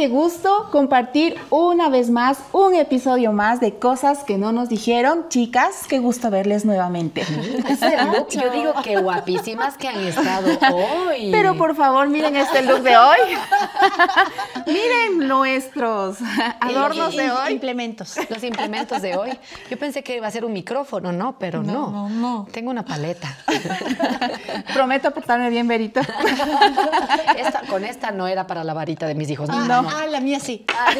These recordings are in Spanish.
Qué gusto compartir una vez más un episodio más de cosas que no nos dijeron. Chicas, qué gusto verles nuevamente. yo digo que guapísimas que han estado hoy. Pero por favor, miren este look de hoy. miren nuestros adornos de hoy. Implementos. Los implementos de hoy. Yo pensé que iba a ser un micrófono, ¿no? Pero no. No, no. Tengo una paleta. Prometo portarme bien, Verito. con esta no era para la varita de mis hijos. Ah, no. Ah la mía sí. Ah,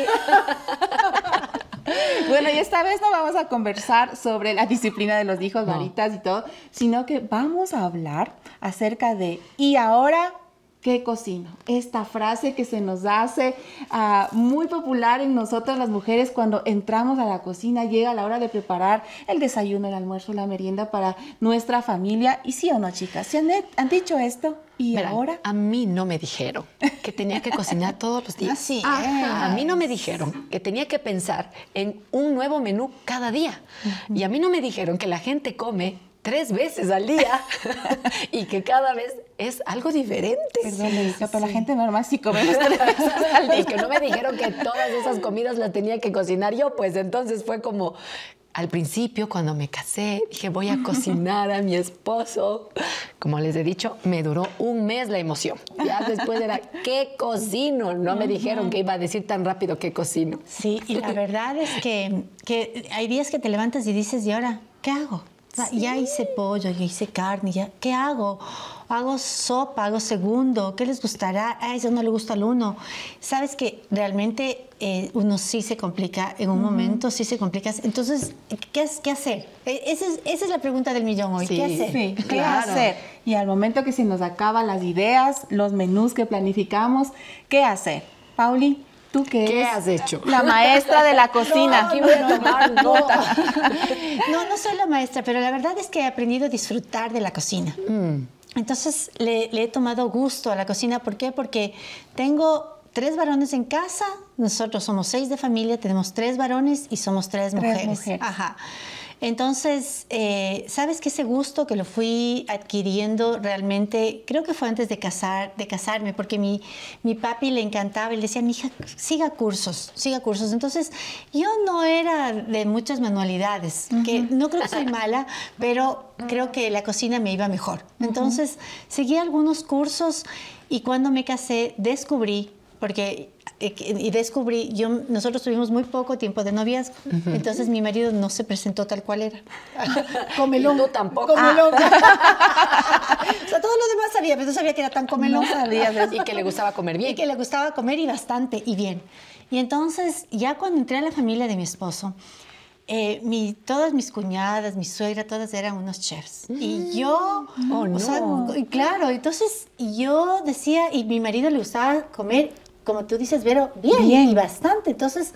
bueno, y esta vez no vamos a conversar sobre la disciplina de los hijos, varitas y todo, sino que vamos a hablar acerca de ¿y ahora ¿Qué cocino? Esta frase que se nos hace ah, muy popular en nosotras las mujeres cuando entramos a la cocina, llega la hora de preparar el desayuno, el almuerzo, la merienda para nuestra familia. ¿Y sí o no, chicas? ¿Se han, dicho esto? ¿Y ahora? A mí no me dijeron que tenía que cocinar todos los días. Sí. a mí no me dijeron que tenía que pensar en un nuevo menú cada día. Y a mí no me dijeron que la gente come tres veces al día y que cada vez es algo diferente. Perdón, pero la gente normal sí comemos tres veces al día. Y que no me dijeron que todas esas comidas las tenía que cocinar yo, pues entonces fue como, al principio, cuando me casé, dije, voy a cocinar a mi esposo. Como les he dicho, me duró un mes la emoción. Ya después era, ¿qué cocino? No me dijeron que iba a decir tan rápido qué cocino. Sí, y la verdad es que, que hay días que te levantas y dices, ¿y ahora qué hago? Ya hice pollo, ya hice carne, ya, ¿qué hago? Hago sopa, hago segundo, ¿qué les gustará? A eso no le gusta al uno. Sabes que realmente eh, uno sí se complica, en un momento sí se complica. Entonces, ¿qué, qué hacer? E, esa es, esa es, la pregunta del millón hoy. ¿Qué hacer? Sí, ¿qué hacer? Y al momento que se nos acaban las ideas, los menús que planificamos, ¿qué hacer? Pauli. ¿Tú qué, ¿Qué has hecho? La maestra de la cocina. No. No, no soy la maestra, pero la verdad es que he aprendido a disfrutar de la cocina. Mm. Entonces le, he tomado gusto a la cocina. ¿Por qué? Porque tengo tres varones en casa, nosotros somos seis de familia, tenemos tres varones y somos tres, tres mujeres. Ajá. Entonces, eh, sabes que ese gusto que lo fui adquiriendo realmente, creo que fue antes de, casar, de casarme, porque mi, mi papi le encantaba, él decía, mi hija, siga cursos, siga cursos. Entonces, yo no era de muchas manualidades, que no creo que soy mala, pero creo que la cocina me iba mejor. Entonces, seguí algunos cursos y cuando me casé descubrí, porque y descubrí, yo, nosotros tuvimos muy poco tiempo de noviazgo, entonces mi marido no se presentó tal cual era. comelón. tú tampoco. Comelón. Ah. o sea, todo lo demás sabía, pero no sabía que era tan comelón. y que le gustaba comer bien. Y que le gustaba comer y bastante y bien. Y entonces, ya cuando entré a la familia de mi esposo, eh, mi, todas mis cuñadas, mi suegra, todas eran unos chefs. Y mm. yo, oh, no. claro, entonces yo decía, y mi marido le gustaba comer como tú dices, Vero, bien, y bastante. Entonces,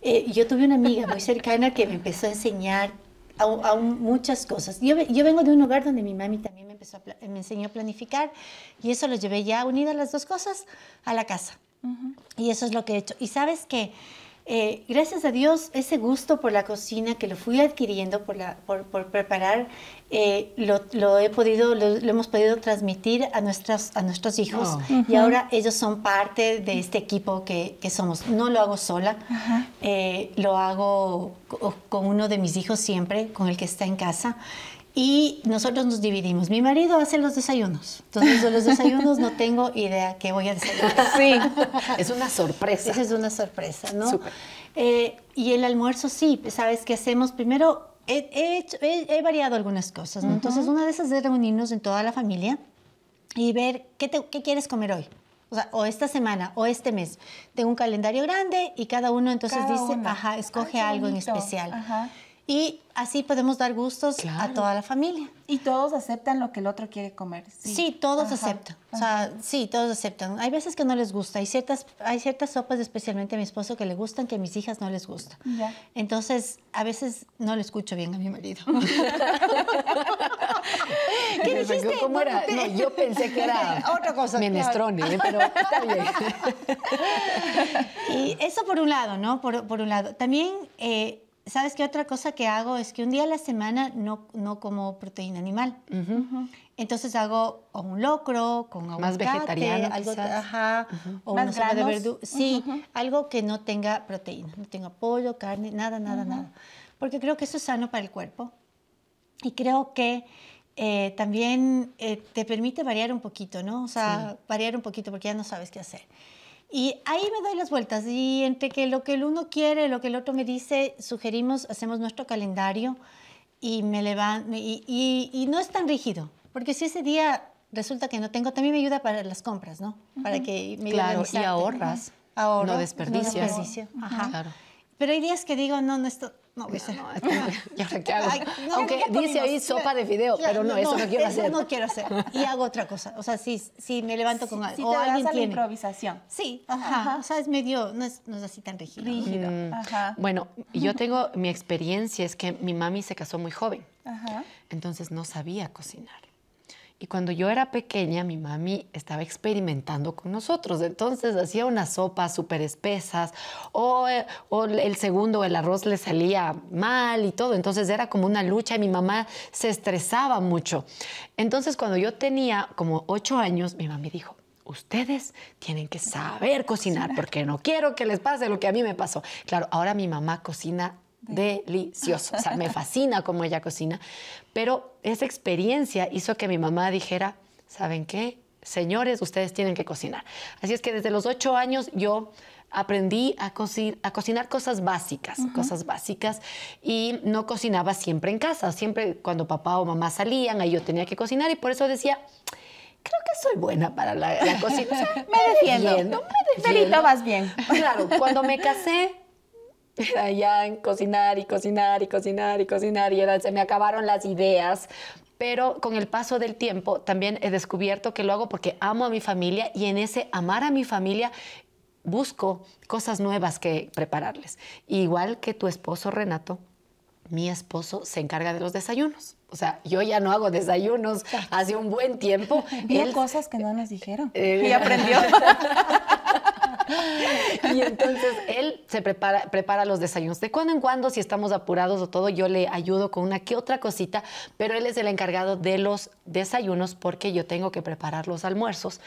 eh, yo tuve una amiga muy cercana que me empezó a enseñar a, muchas cosas. Yo, yo, vengo de un hogar donde mi mami también me, empezó me enseñó a planificar y eso lo llevé ya unidas las dos cosas a la casa. Y eso es lo que he hecho. Y sabes que eh, gracias a Dios, ese gusto por la cocina que lo fui adquiriendo por, la, por, preparar, eh, lo, he podido, lo, hemos podido transmitir a, nuestras, a nuestros hijos. Oh. y ahora ellos son parte de este equipo que, que somos. No lo hago sola, eh, lo hago con uno de mis hijos siempre, con el que está en casa y nosotros nos dividimos. Mi marido hace los desayunos. Entonces, de los desayunos no tengo idea qué voy a desayunar. Sí, es una sorpresa. Esa es una sorpresa, ¿no? Eh, y el almuerzo sí, ¿sabes qué hacemos? Primero, he, he, variado algunas cosas, ¿no? Entonces, una de esas es reunirnos en toda la familia y ver qué, qué quieres comer hoy. O, sea, o esta semana o este mes. Tengo un calendario grande y cada uno entonces dice, ajá, escoge algo en especial. Ajá. Y así podemos dar gustos a toda la familia. Y todos aceptan lo que el otro quiere comer. Sí, todos aceptan. O sea, sí, todos aceptan. Hay veces que no les gusta. Hay ciertas, hay ciertas sopas, especialmente a mi esposo, que le gustan, que a mis hijas no les gusta. Entonces, a veces no le escucho bien a mi marido. ¿Qué dijiste? ¿Cómo era? No, yo pensé que era otra cosa. Menestrone, pero está bien. y eso por un lado, ¿no? Por, por un lado. También... Eh, ¿Sabes qué otra cosa que hago? Es que un día a la semana no, no como proteína animal. Entonces hago o un locro con aguacate, Más vegetariano, algo, quizás. ajá, o Más una de verdura. Sí, algo que no tenga proteína, no tenga pollo, carne, nada, nada, nada. Porque creo que eso es sano para el cuerpo. Y creo que eh, también eh, te permite variar un poquito, ¿no? O sea, variar un poquito porque ya no sabes qué hacer. Y ahí me doy las vueltas y entre que lo que el uno quiere, lo que el otro me dice, sugerimos, hacemos nuestro calendario y me levanto y, y- y no es tan rígido, porque si ese día resulta que no tengo, también me ayuda para las compras, ¿no? Para que me Claro, y ahorras. Ahorro, No desperdicias. No desperdicio, ajá. Claro. Pero hay días que digo, no, no, esto no voy a hacer. No, esto no. ¿Y ahora qué hago? Ay, no, Aunque ya dice ahí sopa de fideo, pero no, eso no quiero eso hacer. no quiero hacer. Y hago otra cosa. O sea, si, si me levanto con algo. Si o te alguien a la tiene. improvisación. Sí, ajá. O sea, es medio, no es, no es así tan rígido. Rígido. Mm. Ajá. Bueno, yo tengo mi experiencia es que mi mami se casó muy joven, Ajá. entonces no sabía cocinar. Y cuando yo era pequeña, mi mami estaba experimentando con nosotros. Entonces hacía unas sopas súper espesas o, eh, o el segundo, el arroz le salía mal y todo. Entonces era como una lucha y mi mamá se estresaba mucho. Entonces cuando yo tenía como ocho años, mi mami dijo, ustedes tienen que saber cocinar porque no quiero que les pase lo que a mí me pasó. Claro, ahora mi mamá cocina delicioso, o sea, me fascina cómo ella cocina, pero esa experiencia hizo que mi mamá dijera, ¿saben qué? Señores, ustedes tienen que cocinar. Así es que desde los ocho años yo aprendí a, coci- a cocinar cosas básicas, cosas básicas, y no cocinaba siempre en casa, siempre cuando papá o mamá salían, ahí yo tenía que cocinar y por eso decía, creo que soy buena para la, la cocina. O sea, Me defiendo. defiendo, me defiendo. vas bien. Claro, cuando me casé, era ya en cocinar y cocinar y cocinar y cocinar y era- se me acabaron las ideas. Pero con el paso del tiempo también he descubierto que lo hago porque amo a mi familia y en ese amar a mi familia busco cosas nuevas que prepararles. Igual que tu esposo Renato, mi esposo se encarga de los desayunos. O sea, yo ya no hago desayunos hace un buen tiempo. Vio Él cosas que no nos dijeron. Eh, y aprendió. Y entonces él se prepara, prepara los desayunos. De cuando en cuando, si estamos apurados o todo, yo le ayudo con una que otra cosita, pero él es el encargado de los desayunos porque yo tengo que preparar los almuerzos,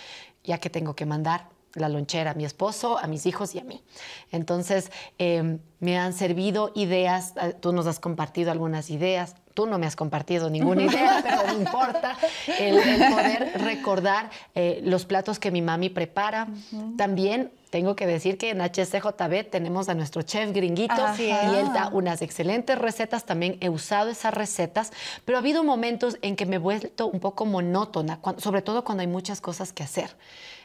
ya que tengo que mandar la lonchera a mi esposo, a mis hijos y a mí. Entonces, eh, me han servido ideas, eh, tú nos has compartido algunas ideas, tú no me has compartido ninguna idea, pero no importa, el, el poder recordar eh, los platos que mi mami prepara. También tengo que decir que en HCJB tenemos a nuestro chef gringuito Ajá. y él da unas excelentes recetas. También he usado esas recetas, pero ha habido momentos en que me he vuelto un poco monótona, sobre todo cuando hay muchas cosas que hacer.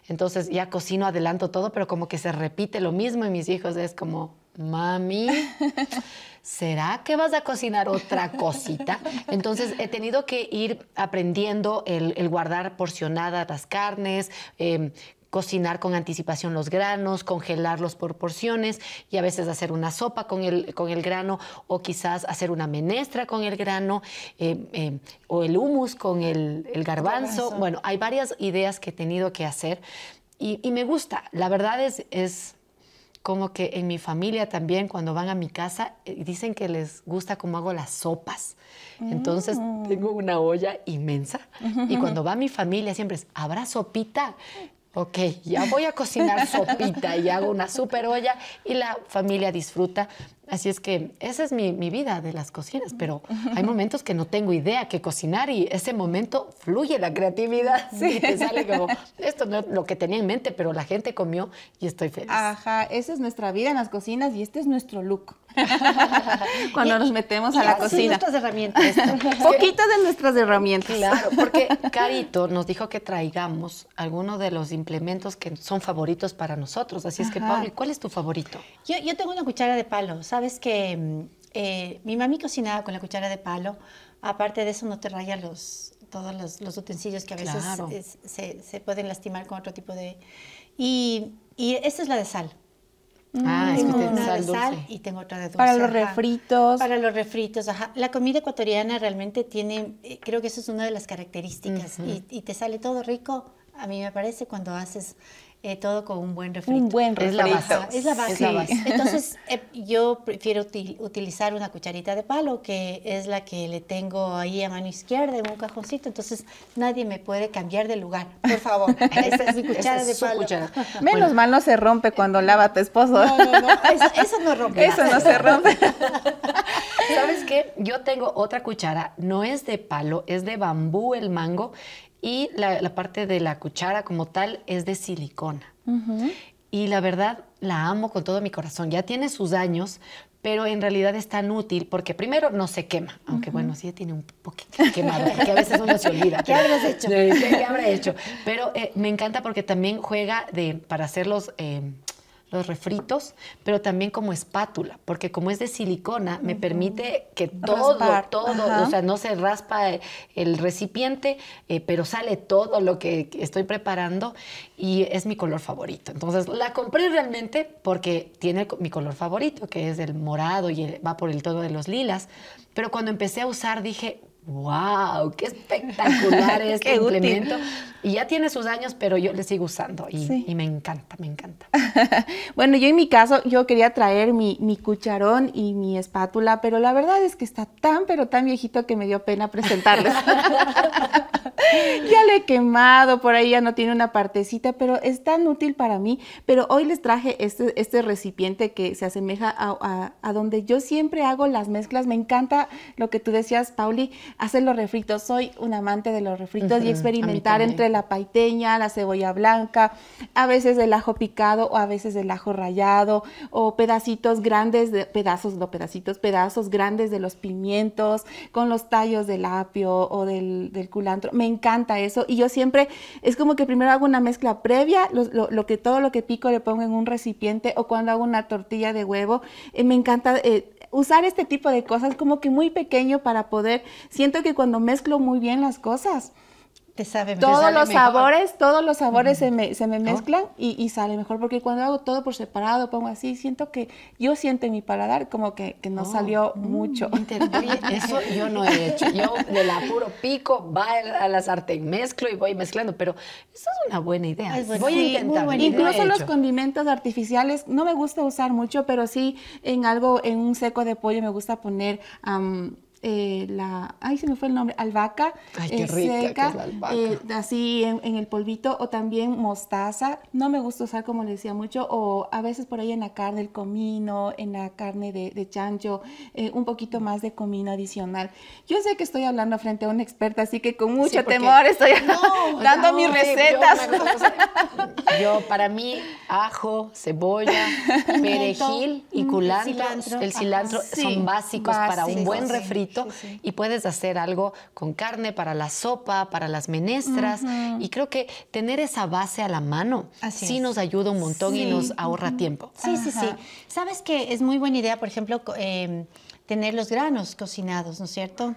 Entonces ya cocino, adelanto todo, pero como que se repite lo mismo y mis hijos es como, mami, ¿será que vas a cocinar otra cosita? Entonces he tenido que ir aprendiendo el, el guardar porcionadas las carnes, eh, cocinar con anticipación los granos, congelarlos por porciones y a veces hacer una sopa con el, con el grano o quizás hacer una menestra con el grano eh, eh, o el hummus con el, el garbanzo. Garbanzo. Bueno, hay varias ideas que he tenido que hacer y, y me gusta. La verdad es, es como que en mi familia también, cuando van a mi casa, eh, dicen que les gusta cómo hago las sopas. Entonces tengo una olla inmensa y cuando va mi familia siempre es, ¿habrá sopita? Ok, ya voy a cocinar sopita y hago una super olla y la familia disfruta. Así es que esa es mi, mi vida de las cocinas, pero hay momentos que no tengo idea qué cocinar y ese momento fluye la creatividad. Sí, te sale como, esto no es lo que tenía en mente, pero la gente comió y estoy feliz. Ajá, esa es nuestra vida en las cocinas y este es nuestro look. Cuando nos metemos a Y la cocina. nuestras herramientas. Poquito de nuestras herramientas. Claro, porque Carito nos dijo que traigamos algunos de los implementos que son favoritos para nosotros. Así es que. Pauli, ¿cuál es tu favorito? Yo, yo tengo una cuchara de palo. Sabes que mm, eh, mi mami cocinaba con la cuchara de palo. Aparte de eso, no te raya los, todos los, los utensilios que a veces Claro. es- se, se pueden lastimar con otro tipo de... Y, y esta es la de sal. Ah, es que Tengo una sal de dulce. sal y tengo otra de dulce. Para los ajá. refritos. Para los refritos, ajá. La comida ecuatoriana realmente tiene, eh, creo que eso es una de las características y, y te sale todo rico, a mí me parece, cuando haces eh, todo con un buen refrito. Un buen Es la refrito. base. Es la base. Es la base. Entonces, eh, yo prefiero util- utilizar una cucharita de palo, que es la que le tengo ahí a mano izquierda en un cajoncito. Entonces, nadie me puede cambiar de lugar. Por favor. Esa es mi cuchara Esa de es su palo. cuchara. Menos Bueno, mal no se rompe cuando lava tu esposo. No, no, no. Eso, eso no rompe. Eso no se rompe. ¿Sabes qué? Yo tengo otra cuchara, no es de palo, es de bambú el mango y la, la parte de la cuchara como tal es de silicona. Y la verdad la amo con todo mi corazón. Ya tiene sus años, pero en realidad es tan útil porque primero no se quema, aunque bueno, sí tiene un poquito quemado, porque a veces uno se olvida. ¿Qué habrás hecho? ¿Qué, qué habrá hecho? Pero eh, me encanta porque también juega de, para hacer los, eh, los refritos, pero también como espátula, porque como es de silicona, me permite que todo, Raspar, todo, ajá. o sea, no se raspa el recipiente, eh, pero sale todo lo que estoy preparando y es mi color favorito. Entonces la compré realmente porque tiene mi color favorito, que es el morado y el- va por el tono de los lilas. Pero cuando empecé a usar dije, wow, qué espectacular este Qué útil. Y ya tiene sus años, pero yo le sigo usando y, Sí. y me encanta, me encanta. Bueno, yo en mi caso, yo quería traer mi, mi cucharón y mi espátula, pero la verdad es que está tan, pero tan viejito que me dio pena presentarles. ya le he quemado, por ahí ya no tiene una partecita, pero es tan útil para mí. Pero hoy les traje este, este recipiente que se asemeja a, a- a donde yo siempre hago las mezclas. Me encanta lo que tú decías, Pauli, hacer los refritos. Soy un amante de los refritos Ujú, a y experimentar entre la paiteña, la cebolla blanca, a veces el ajo picado o a veces el ajo rallado o pedacitos grandes, de, pedazos, no pedacitos, pedazos grandes de los pimientos con los tallos del apio o del, culantro. Me encanta eso y yo siempre es como que primero hago una mezcla previa, lo que todo lo que pico le pongo en un recipiente o cuando hago una tortilla de huevo. eh, me encanta eh, usar este tipo de cosas como que muy pequeño para poder, siento que cuando mezclo muy bien las cosas, Te sabe mejor. todos los mejor. sabores, todos los sabores se me, se me mezclan y, y sale mejor, porque cuando hago todo por separado, pongo así, siento que yo siento en mi paladar como que, que no Oh, salió mucho. Inter- Oye, eso yo no he hecho. Yo del apuro pico, va a la sartén, mezclo y voy mezclando, pero eso es una buena idea. Buena- voy a sí, muy intentar. Incluso los condimentos artificiales no me gusta usar mucho, pero sí en algo, en un seco de pollo me gusta poner eh, la, ay se me fue el nombre, albahaca Ay, qué eh, rica que seca, es la albahaca. eh, así en, en el polvito o también mostaza. No me gusta usar como le decía mucho o a veces por ahí en la carne el comino, en la carne de, de chancho, eh, un poquito más de comino adicional. Yo sé que estoy hablando frente a una experta, así que con mucho temor estoy No, dando no, mis recetas. Yo, para mí, ajo, cebolla, perejil y culantro, cilantro, el cilantro ajá. Sí, son básicos para un básicos, buen sí, refrito sí, sí. y puedes hacer algo con carne para la sopa, para las menestras y creo que tener esa base a la mano Así sí es. nos ayuda un montón y nos ahorra tiempo. Sí, sí, sí. Sabes que es muy buena idea, por ejemplo, eh, tener los granos cocinados, ¿no es cierto?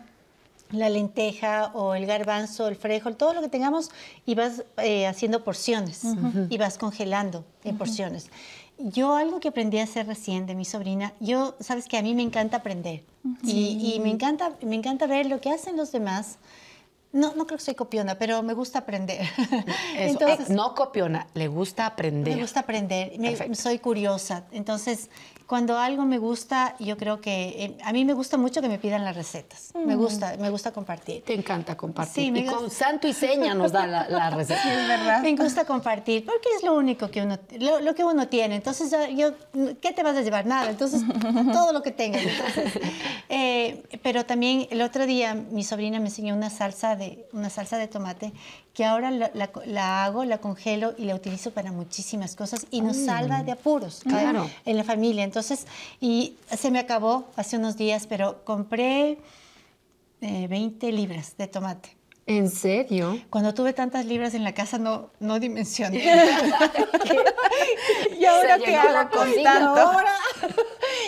La lenteja o el garbanzo, el frijol, todo lo que tengamos y vas eh, haciendo porciones y vas congelando en porciones. Yo algo que aprendí a hacer recién de mi sobrina, yo, sabes que a mí me encanta aprender y, y me, encanta, me encanta ver lo que hacen los demás. No, no creo que soy copiona, pero me gusta aprender. Eso, Entonces, eh, no copiona, le gusta aprender. me gusta aprender, me- soy curiosa. Entonces, cuando algo me gusta, yo creo que eh, a mí me gusta mucho que me pidan las recetas. Me gusta, me gusta compartir. Te encanta compartir. Sí, me y gusta. con santo y seña nos da la, la receta. Es verdad. Me gusta compartir porque es lo único que uno, lo, lo que uno tiene. Entonces, yo- yo, ¿qué te vas a llevar? Nada. Entonces, todo lo que tengas. Entonces, eh, pero también el otro día mi sobrina me enseñó una salsa de, una salsa de tomate que ahora la, la- la hago, la congelo y la utilizo para muchísimas cosas y nos salva de apuros. Claro. en la familia. Entonces, y se me acabó hace unos días, pero compré eh, 20 libras de tomate. ¿En serio? Cuando tuve tantas libras en la casa no, no dimensioné. ¿Y ahora qué hago con cocina. ¿Y tanto? ahora?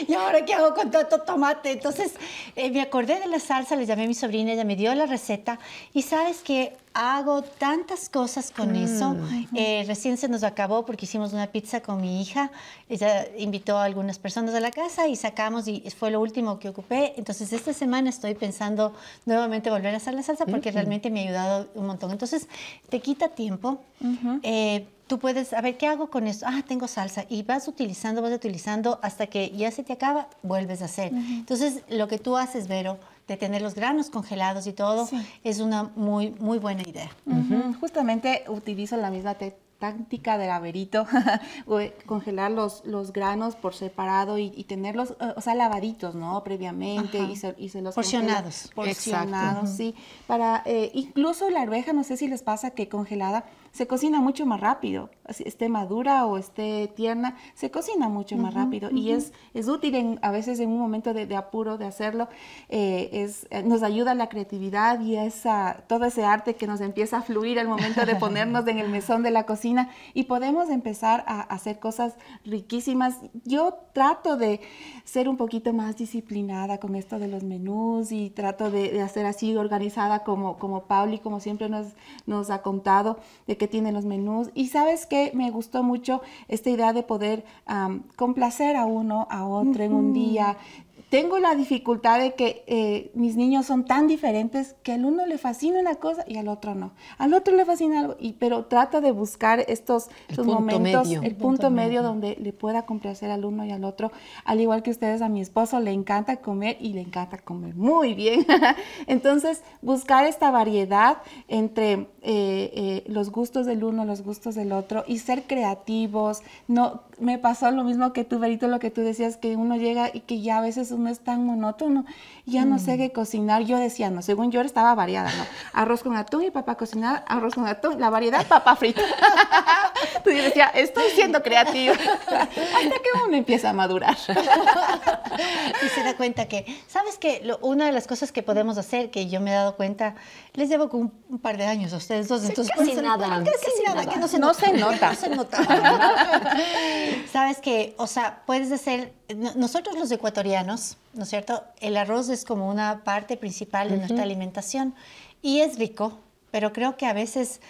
¿Y ahora qué hago con tanto tomate? Entonces eh, me acordé de la salsa, le llamé a mi sobrina, ella me dio la receta y sabes que hago tantas cosas con eso. Eh, recién se nos acabó porque hicimos una pizza con mi hija. Ella invitó a algunas personas a la casa y sacamos y fue lo último que ocupé. Entonces esta semana estoy pensando nuevamente volver a hacer la salsa porque realmente me ha ayudado un montón. Entonces te quita tiempo. eh, tú puedes, a ver, ¿qué hago con esto? Ah, tengo salsa. Y vas utilizando, vas utilizando hasta que ya se te acaba, vuelves a hacer. Entonces, lo que tú haces, Vero, de tener los granos congelados y todo, es una muy, muy buena idea. Justamente utilizo la misma técnica táctica del averito, congelar los, los granos por separado y, tenerlos, eh, o sea, lavaditos, ¿no? Previamente y se, y se, los porcionados. Porcionados, sí. Para, eh, incluso la arveja, no sé si les pasa que congelada se cocina mucho más rápido, esté madura o esté tierna, se cocina mucho más rápido y es, es útil en, a veces en un momento de, apuro de hacerlo, eh, es, nos ayuda la creatividad y esa, todo ese arte que nos empieza a fluir al momento de ponernos en el mesón de la cocina y podemos empezar a, hacer cosas riquísimas. Yo trato de ser un poquito más disciplinada con esto de los menús y trato de, hacer así organizada como, como Pauli, como siempre nos, nos ha contado, de que tiene los menús. Y sabes que me gustó mucho esta idea de poder complacer a uno, a otro en un día, tengo la dificultad de que eh, mis niños son tan diferentes que al uno le fascina una cosa y al otro no. Al otro le fascina algo, y, pero trata de buscar estos, momentos, el, punto, medio, donde le pueda complacer al uno y al otro. Al igual que ustedes, a mi esposo le encanta comer y le encanta comer muy bien. Entonces, buscar esta variedad entre eh, eh, los gustos del uno, los gustos del otro y ser creativos. No, me pasó lo mismo que tú, Verito, lo que tú decías, que uno llega y que ya a veces no es tan monótono, ya no sé mm. qué cocinar. Yo decía, no, según yo estaba variada, ¿no? Arroz con atún y papá cocinar, arroz con atún, la variedad, papá frito. Tú decía, estoy siendo creativo. Hasta que uno empieza a madurar. y se da cuenta que, ¿sabes qué? una de las cosas que podemos hacer, que yo me he dado cuenta, les llevo con un, par de años a ustedes dos, entonces casi nada, casi, nada, que no se no Se nota. No se nota. ¿Sabes qué? O sea, puedes hacer, nosotros los ecuatorianos, ¿no es cierto? El arroz es como una parte principal de nuestra alimentación y es rico, pero creo que a veces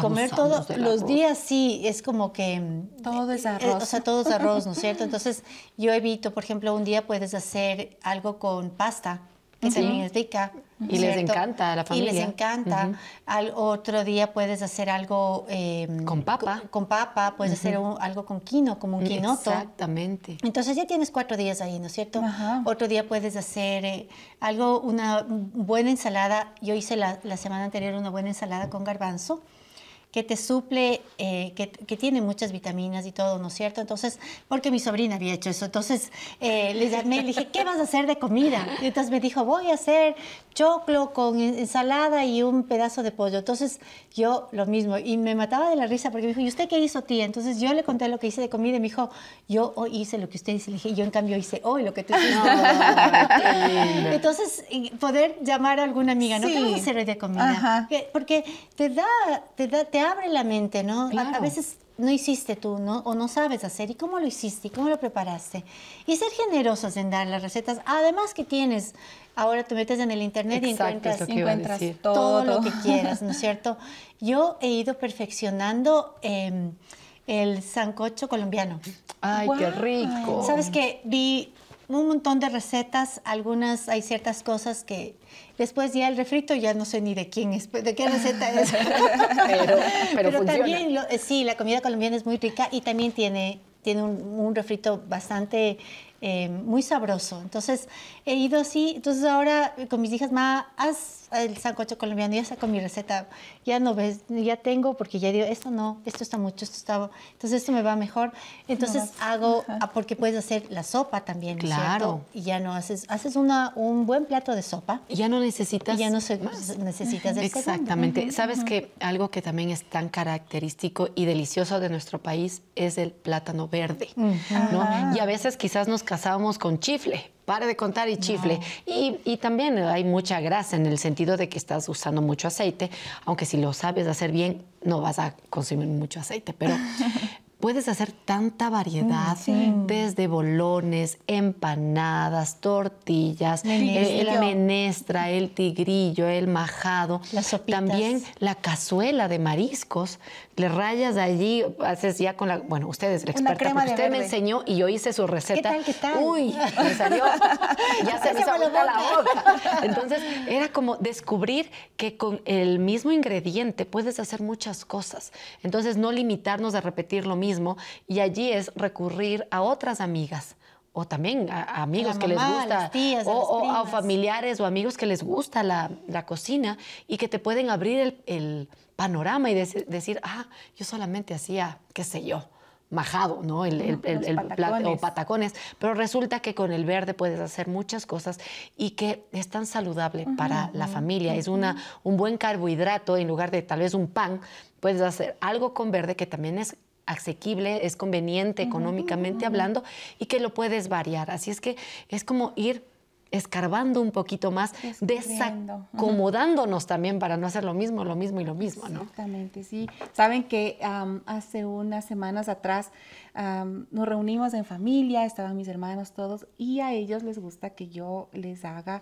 comer todos los días sí es como que todo es eh, arroz. o sea, todo es arroz, ¿no es cierto? Entonces, yo evito, por ejemplo, un día puedes hacer algo con pasta que también es rica. Y les encanta a la familia. Y les encanta. Al otro día puedes hacer algo... Em, con papa. Con, papa, puedes hacer algo con quino, como un quinoto. Exactamente. Entonces ya tienes cuatro días ahí, ¿no es cierto? Otro día puedes hacer eh, algo, una buena ensalada. Yo hice la, la semana anterior una buena ensalada con garbanzo que te suple, eh, que, que, tiene muchas vitaminas y todo, ¿no es cierto? Entonces, porque mi sobrina había hecho eso, entonces eh, le llamé, le dije, ¿qué vas a hacer de comida? Y entonces me dijo, voy a hacer choclo con ensalada y un pedazo de pollo. Entonces yo lo mismo, y me mataba de la risa porque me dijo, ¿y usted qué hizo, tía? Entonces yo le conté lo que hice de comida y me dijo, yo hoy hice lo que usted dice. Le dije, yo en cambio hice hoy lo que tú hiciste. entonces, poder llamar a alguna amiga, ¿no? ¿Qué vas a hacer hoy de comida? Porque te da, te da, te abre la mente, ¿no? A, veces no hiciste tú, ¿no? O no sabes hacer. ¿Y cómo lo hiciste? ¿Y cómo lo preparaste? Y ser generosos en dar las recetas. Además que tienes, ahora te metes en el internet y encuentras, todo. lo que quieras, ¿no es cierto? Yo he ido perfeccionando em, el sancocho colombiano. ¡Ay, qué rico! ¿Sabes qué? Vi un montón de recetas, algunas, hay ciertas cosas que después ya el refrito ya no sé ni de quién es, de qué receta es. pero, pero, también, eh, sí, la comida colombiana es muy rica y también tiene, tiene un, un refrito bastante eh, muy sabroso. Entonces he ido así, entonces ahora con mis hijas, ma, haz el sancocho colombiano, ya saco mi receta, ya no ves, ya tengo, porque ya digo, esto no, esto está mucho, esto está, entonces esto me va mejor. Entonces hago, ah, porque puedes hacer la sopa también, claro. Y ya no haces, haces una, un buen plato de sopa. Ya no necesitas. ya no necesitas el Exactamente. Sabes que algo que también es tan característico y delicioso de nuestro país es el plátano verde, ¿no? Y a veces quizás nos casábamos con chifle. Pare de contar y chifle. Y, y, también hay mucha grasa en el sentido de que estás usando mucho aceite, aunque si lo sabes hacer bien, no vas a consumir mucho aceite. Pero puedes hacer tanta variedad, desde bolones, empanadas, tortillas, el menestra, el tigrillo, el majado, también la cazuela de mariscos, le rayas allí, haces ya con la, bueno, usted es la experta, porque usted me enseñó y yo hice su receta. ¿Qué tal, qué tal? Uy, me salió, ya se me hizo la boca. Entonces, era como descubrir que con el mismo ingrediente puedes hacer muchas cosas. Entonces, no limitarnos a repetir lo mismo y allí es recurrir a otras amigas o también a, amigos que les gusta, o, a familiares o amigos que les gusta la, la y que te pueden abrir el, panorama y decir, ah, yo solamente hacía, qué sé yo, majado, ¿no? El, el, el, o patacones. Pero resulta que con el verde puedes hacer muchas cosas y que es tan saludable para la familia. Es una, un buen carbohidrato en lugar de tal vez un pan. Puedes hacer algo con verde que también es asequible, es conveniente económicamente hablando y que lo puedes variar. Así es que es como ir escarbando un poquito más, desacomodándonos también para no hacer lo mismo, lo mismo y lo mismo, ¿no? Exactamente, sí. Saben que hace unas semanas atrás nos reunimos en familia, estaban mis hermanos todos, y a ellos les gusta que yo les haga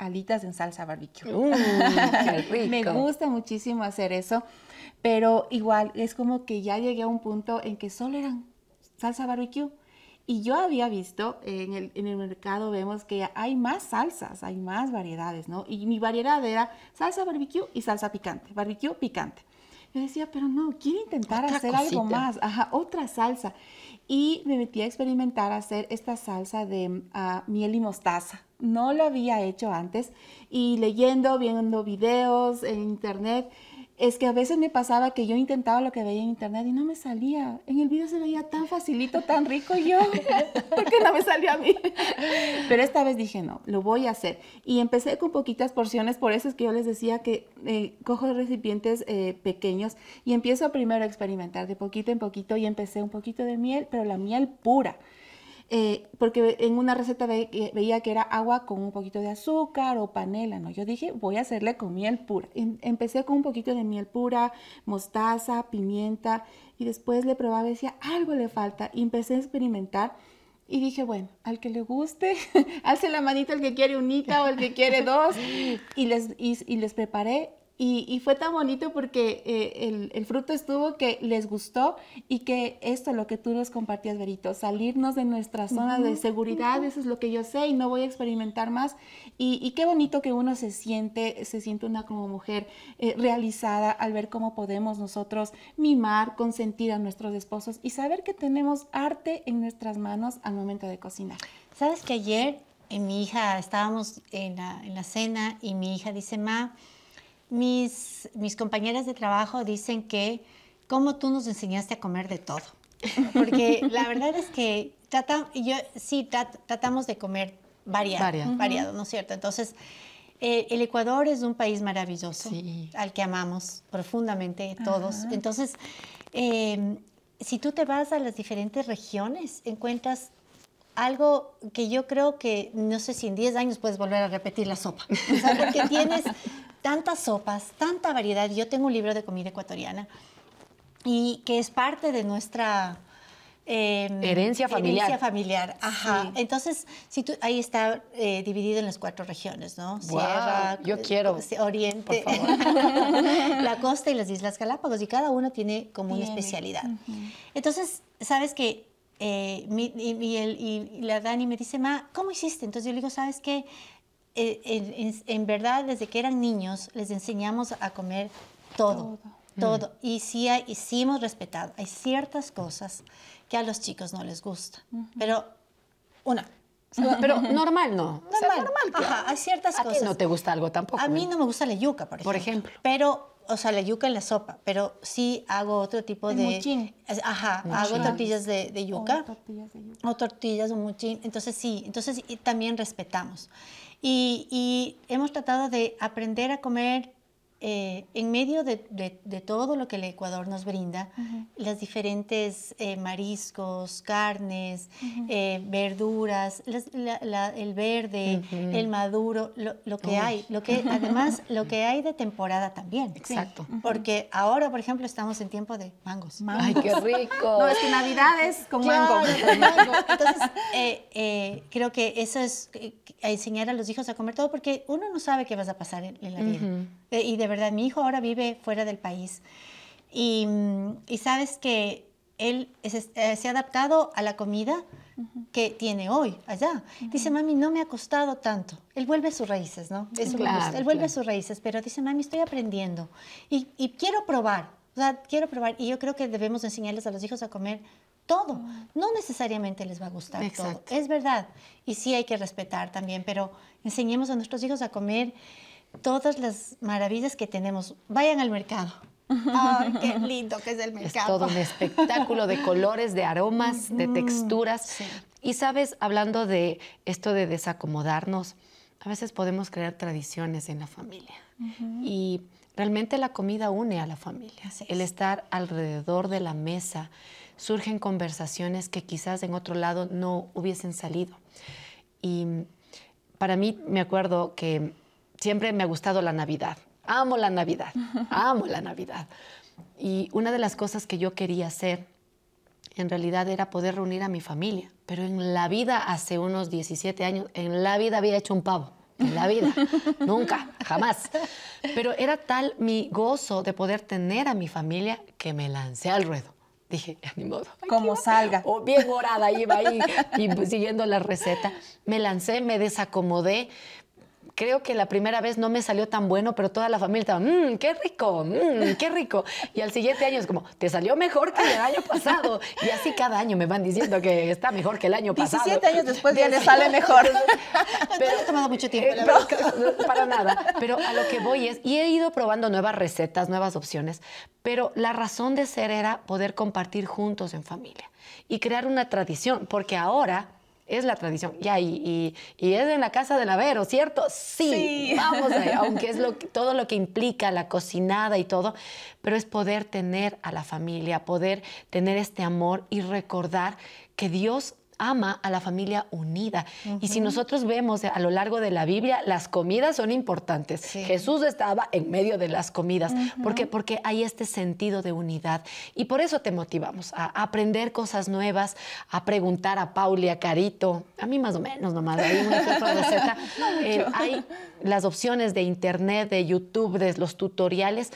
alitas en salsa barbecue. Uh, qué rico. Me gusta muchísimo hacer eso. Pero igual, es como que ya llegué a un punto en que solo eran salsa barbecue. Y yo había visto, en el, en el mercado vemos que hay más salsas, hay más variedades, ¿no? Y mi variedad era salsa barbecue y salsa picante, barbecue picante. Yo decía, pero no, quiero intentar hacer algo más, ajá, otra salsa. Y me metí a experimentar hacer esta salsa de ah, miel y mostaza. No lo había hecho antes y leyendo, viendo videos en internet, es que a veces me pasaba que yo intentaba lo que veía en internet y no me salía. En el video se veía tan facilito, tan rico yo, ¿por qué no me salió a mí? Pero esta vez dije, no, lo voy a hacer. Y empecé con poquitas porciones, por eso es que yo les decía que eh, cojo recipientes eh, pequeños y empiezo primero a experimentar de poquito en poquito y empecé un poquito de miel, pero la miel pura. Eh, porque en una receta veía que era agua con un poquito de azúcar o panela, ¿no? Yo dije, voy a hacerle con miel pura. Em, empecé con un poquito de miel pura, mostaza, pimienta, y después le probaba y decía, algo le falta, y empecé a experimentar. Y dije, bueno, al que le guste, alce la manita el que quiere unita o el que quiere dos. Y les, y les preparé y, fue tan bonito porque eh, el, fruto estuvo que les gustó y que esto, lo que tú nos compartías, Verito, salirnos de nuestra zona de seguridad, eso es lo que yo sé y no voy a experimentar más. Y, qué bonito que uno se siente, se siente una como mujer eh, realizada al ver cómo podemos nosotros mimar, consentir a nuestros esposos y saber que tenemos arte en nuestras manos al momento de cocinar. Sabes que ayer eh, mi hija estábamos en la, en la cena y mi hija dice, Ma, mis, mis compañeras de trabajo dicen que, ¿cómo tú nos enseñaste a comer de todo? Porque la verdad es que trata, yo, sí tratamos de comer variado, variado, ¿no es cierto? Entonces, eh, el Ecuador es un país maravilloso, al que amamos profundamente todos. Entonces, em, si tú te vas a las diferentes regiones, encuentras algo que yo creo que no sé si en 10 años puedes volver a repetir la sopa. O sea, porque tienes tantas sopas, tanta variedad. Yo tengo un libro de comida ecuatoriana y que es parte de nuestra em, herencia familiar. Herencia familiar, ajá. Entonces, si tú, ahí está eh, dividido en las cuatro regiones, ¿no? Sierra, yo quiero. Oriente, la costa y las Islas Galápagos, y cada uno tiene como una especialidad. Entonces, sabes que eh, y, el, y, la Dani me dice, ma, ¿cómo hiciste? Entonces yo le digo, ¿sabes qué? Eh, en, verdad, desde que eran niños, les enseñamos a comer todo, todo. Mm. Y sí, y sí hemos respetado. Hay ciertas cosas que a los chicos no les gustan. Pero, una, pero normal no. Normal. normal hay ciertas ¿A cosas. Ti no te gusta algo tampoco. A mí no me gusta la yuca, por ejemplo. Por ejemplo. Pero, o sea, la yuca en la sopa, pero sí hago otro tipo de. Muchín. Ajá, hago tortillas de, yuca. O tortillas de yuca. O tortillas o muchín. Entonces sí, entonces también respetamos. Y, hemos tratado de aprender a comer eh, en medio de, todo lo que el Ecuador nos brinda, las diferentes eh, mariscos, carnes, eh, verduras, el verde, el maduro, lo, que hay, lo que además lo que hay de temporada también. Exacto. Porque ahora, por ejemplo, estamos en tiempo de mangos. Ay, qué rico. No, es que Navidad es con mango. Entonces, creo que eso es enseñar a los hijos a comer todo porque uno no sabe qué vas a pasar en, la vida. y de verdad, mi hijo ahora vive fuera del país y, y sabes que él eh, se ha adaptado a la comida que tiene hoy allá. Dice, mami, no me ha costado tanto. Él vuelve a sus raíces, ¿no? Eso Él vuelve a sus raíces, pero dice, mami, estoy aprendiendo y, y, quiero probar. O sea, quiero probar. Y yo creo que debemos enseñarles a los hijos a comer todo. No necesariamente les va a gustar todo. Es verdad. Y sí hay que respetar también, pero enseñemos a nuestros hijos a comer todas las maravillas que tenemos. Vayan al mercado. ¡Ay, qué lindo que es el mercado! Es todo un espectáculo de colores, de aromas, de texturas. Y sabes, hablando de esto de desacomodarnos, a veces podemos crear tradiciones en la familia. Y realmente la comida une a la familia. El estar alrededor de la mesa, surgen conversaciones que quizás en otro lado no hubiesen salido. Y para mí me acuerdo que siempre me ha gustado la Navidad. Amo la Navidad, amo la Navidad. Y una de las cosas que yo quería hacer en realidad era poder reunir a mi familia. Pero en la vida, hace unos 17 años, en la vida había hecho un pavo. En la vida, nunca, jamás. Pero era tal mi gozo de poder tener a mi familia que me lancé al ruedo. Dije, ni modo. Como salga. O bien morada, iba ahí y siguiendo la receta. Me lancé, me desacomodé, creo que la primera vez no me salió tan bueno, pero toda la familia estaba, mmm, qué rico, mmm, qué rico. Y al siguiente año es como, te salió mejor que el año pasado. Y así cada año me van diciendo que está mejor que el año pasado. 17 años después ya le sale mejor. pero ha tomado mucho tiempo. Eh, para nada. Pero a lo que voy es, y he ido probando nuevas recetas, nuevas opciones, pero la razón de ser era poder compartir juntos en familia y crear una tradición, porque ahora es la tradición. Ya, y, y, es en la casa de Navero, ¿cierto? Sí, vamos, aunque es lo todo lo que implica la cocinada y todo, pero es poder tener a la familia, poder tener este amor y recordar que Dios ama a la familia unida. Y si nosotros vemos a lo largo de la Biblia, las comidas son importantes. Jesús estaba en medio de las comidas. ¿Por qué? Porque hay este sentido de unidad. Y por eso te motivamos a aprender cosas nuevas, a preguntar a Pauli, a Carito, a mí más o menos nomás, hay una receta. Eh, hay las opciones de internet, de YouTube, de los tutoriales.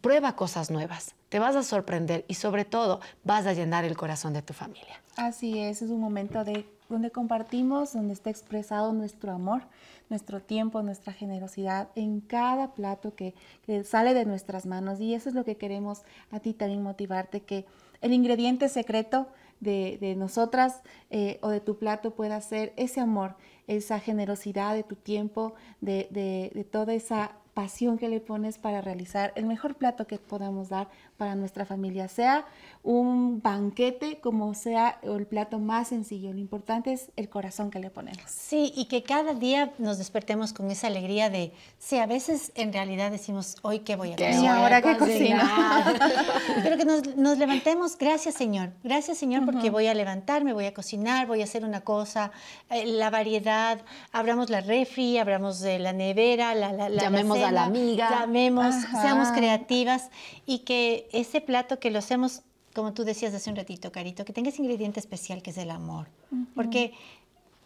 Prueba cosas nuevas, te vas a sorprender y sobre todo vas a llenar el corazón de tu familia. Así es, es un momento de donde compartimos, donde está expresado nuestro amor, nuestro tiempo, nuestra generosidad en cada plato que, sale de nuestras manos. Y eso es lo que queremos a ti también motivarte, que el ingrediente secreto de, nosotras eh, o de tu plato pueda ser ese amor, esa generosidad de tu tiempo, de, de toda esa pasión que le pones para realizar el mejor plato que podamos dar para nuestra familia, sea un banquete como sea el plato más sencillo. Lo importante es el corazón que le ponemos. Sí, y que cada día nos despertemos con esa alegría de, sí, a veces en realidad decimos, hoy qué voy a cocinar. ahora qué cocina. Pero que nos, levantemos, gracias Señor, gracias Señor porque voy a levantarme, voy a cocinar, voy a hacer una cosa, eh, la variedad, abramos la refri, abramos de la nevera, la, la, Llamemos a la amiga. Llamemos, seamos creativas y que ese plato que lo hacemos, como tú decías hace un ratito, Carito, que tenga ese ingrediente especial que es el amor. Porque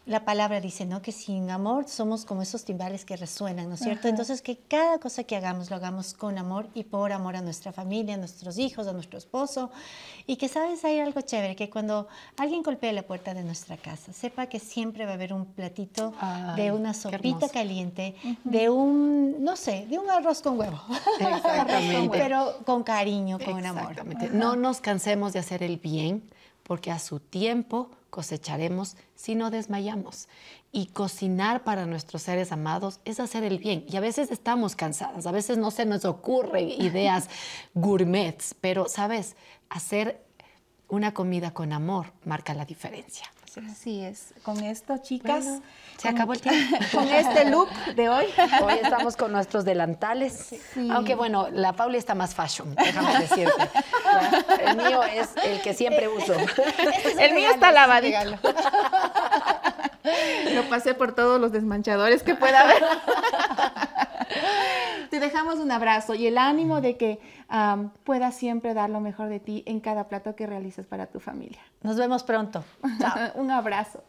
la palabra dice, ¿no? Que sin amor somos como esos timbales que resuenan, ¿no es cierto? Entonces, que cada cosa que hagamos lo hagamos con amor y por amor a nuestra familia, a nuestros hijos, a nuestro esposo. Y que, ¿sabes? Hay algo chévere, que cuando alguien golpea la puerta de nuestra casa, sepa que siempre va a haber un platito de una sopita caliente, de un, no sé, de un arroz con huevo. Exactamente. Pero con cariño, con amor. No nos cansemos de hacer el bien, porque a su tiempo cosecharemos si no desmayamos. Y cocinar para nuestros seres amados es hacer el bien. Y a veces estamos cansadas, a veces no se nos ocurren ideas gourmets, pero, ¿sabes? Hacer una comida con amor marca la diferencia. Así es. Con esto, chicas. se acabó el tiempo. Con este look de hoy. Hoy estamos con nuestros delantales. Aunque bueno, la Pauli está más fashion, déjame decirte. El mío es el que siempre uso. Este el mío está lavadito. Lo pasé por todos los desmanchadores que pueda haber. Te dejamos un abrazo y el ánimo de que puedas siempre dar lo mejor de ti en cada plato que realizas para tu familia. Nos vemos pronto. un abrazo.